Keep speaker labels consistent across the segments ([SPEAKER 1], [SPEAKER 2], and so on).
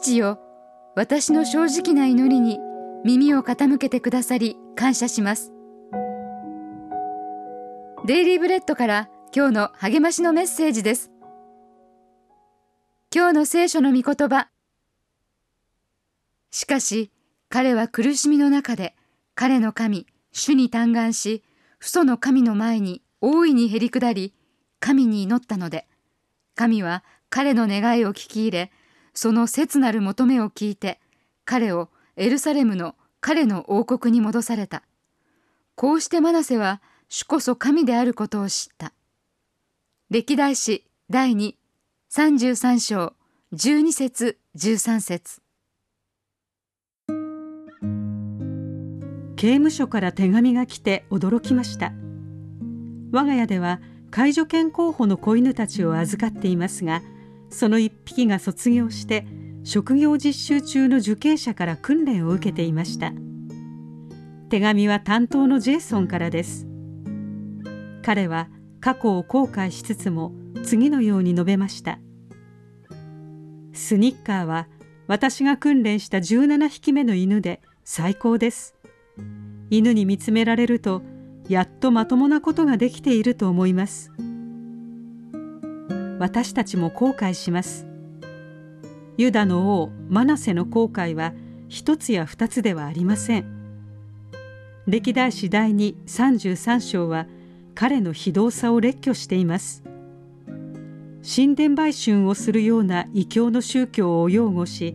[SPEAKER 1] 父よ。私の正直な祈りに耳を傾けてくださり感謝します。デイリーブレッドから今日の励ましのメッセージです。今日の聖書の御言葉。しかし彼は苦しみの中で彼の神主に嘆願し父祖の神の前に大いにへり下り神に祈ったので神は彼の願いを聞き入れその切なる求めを聞いて彼をエルサレムの彼の王国に戻された。こうしてマナセは主こそ神であることを知った。歴代史第233章12節13節。
[SPEAKER 2] 刑務所から手紙が来て驚きました。我が家では介助犬候補の子犬たちを預かっていますがその一匹が卒業して職業実習中の受刑者から訓練を受けていました。手紙は担当のジェイソンからです。彼は過去を後悔しつつも次のように述べました。スニッカーは私が訓練した17匹目の犬で最高です。犬に見つめられるとやっとまともなことができていると思います。私たちも後悔します。ユダの王マナセの後悔は一つや二つではありません。歴代史第233章は彼の非道さを列挙しています。神殿売春をするような異教の宗教を擁護し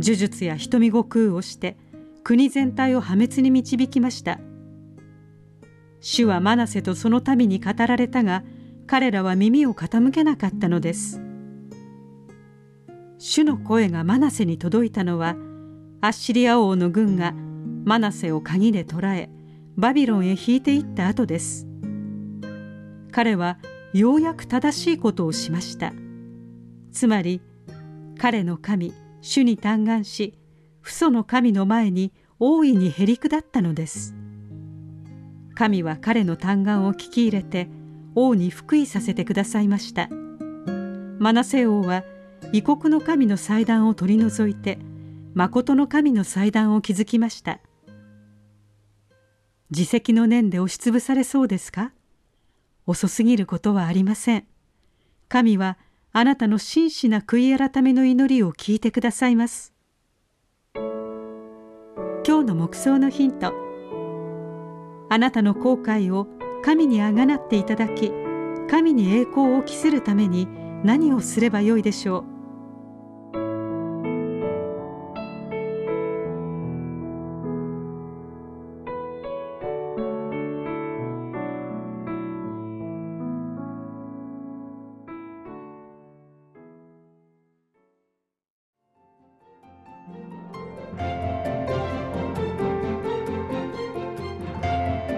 [SPEAKER 2] 呪術や瞳悟空をして国全体を破滅に導きました。主はマナセとその民に語られたが彼らは耳を傾けなかったのです。主の声がマナセに届いたのはアッシリア王の軍がマナセを鍵で捕らえバビロンへ引いていった後です。彼はようやく正しいことをしました。つまり彼の神主に嘆願し父祖の神の前に大いにへり下ったのです。神は彼の嘆願を聞き入れて王に福井させてくださいました。マナセ王は異国の神の祭壇を取り除いて誠の神の祭壇を築きました。自責の念で押しつぶされそうですか？遅すぎることはありません。神はあなたの真摯な悔い改めの祈りを聞いてくださいます。今日の目想のヒント。あなたの後悔を神にあがなっていただき神に栄光を期するために何をすればよいでしょう。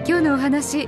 [SPEAKER 1] 今日のお話